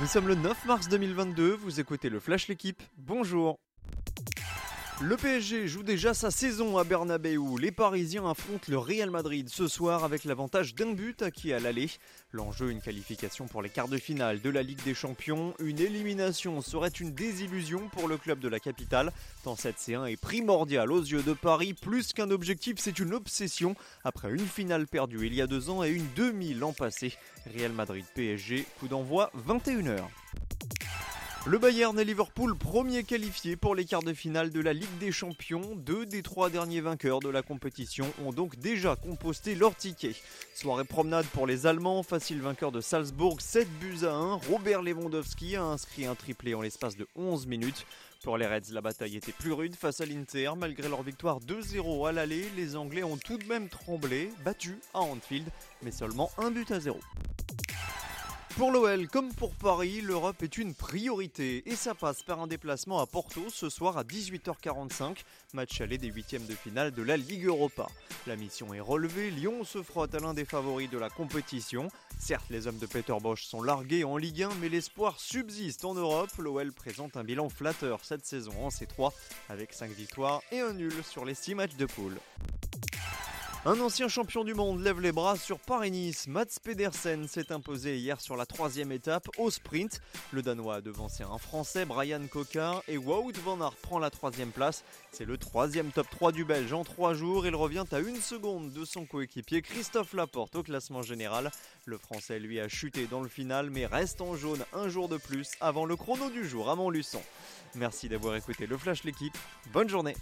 Nous sommes le 9 mars 2022, vous écoutez le Flash L'équipe, bonjour le PSG joue déjà sa saison à Bernabeu. Les Parisiens affrontent le Real Madrid ce soir avec l'avantage d'un but acquis à l'aller. L'enjeu, une qualification pour les quarts de finale de la Ligue des Champions. Une élimination serait une désillusion pour le club de la capitale, tant cette C1 est primordiale aux yeux de Paris. Plus qu'un objectif, c'est une obsession. Après une finale perdue il y a deux ans et une demi l'an passé. Real Madrid PSG, coup d'envoi 21h. Le Bayern et Liverpool, premiers qualifiés pour les quarts de finale de la Ligue des Champions. Deux des trois derniers vainqueurs de la compétition ont donc déjà composté leur ticket. Soirée promenade pour les Allemands, facile vainqueur de Salzbourg, 7 buts à 1. Robert Lewandowski a inscrit un triplé en l'espace de 11 minutes. Pour les Reds, la bataille était plus rude face à l'Inter. Malgré leur victoire 2-0 à l'aller, les Anglais ont tout de même tremblé, battus à Anfield, mais seulement un but à 0. Pour l'OL, comme pour Paris, l'Europe est une priorité et ça passe par un déplacement à Porto ce soir à 18h45, match aller des huitièmes de finale de la Ligue Europa. La mission est relevée, Lyon se frotte à l'un des favoris de la compétition. Certes, les hommes de Peter Bosch sont largués en Ligue 1, mais l'espoir subsiste en Europe. L'OL présente un bilan flatteur cette saison en C3 avec 5 victoires et un nul sur les 6 matchs de poule. Un ancien champion du monde lève les bras sur Paris-Nice. Mats Pedersen s'est imposé hier sur la troisième étape au sprint. Le Danois a devancé un Français, Brian Coquard, et Wout van Aert prend la troisième place. C'est le troisième top 3 du Belge en trois jours. Il revient à une seconde de son coéquipier Christophe Laporte au classement général. Le Français lui a chuté dans le final, mais reste en jaune un jour de plus avant le chrono du jour à Montluçon. Merci d'avoir écouté le Flash l'équipe. Bonne journée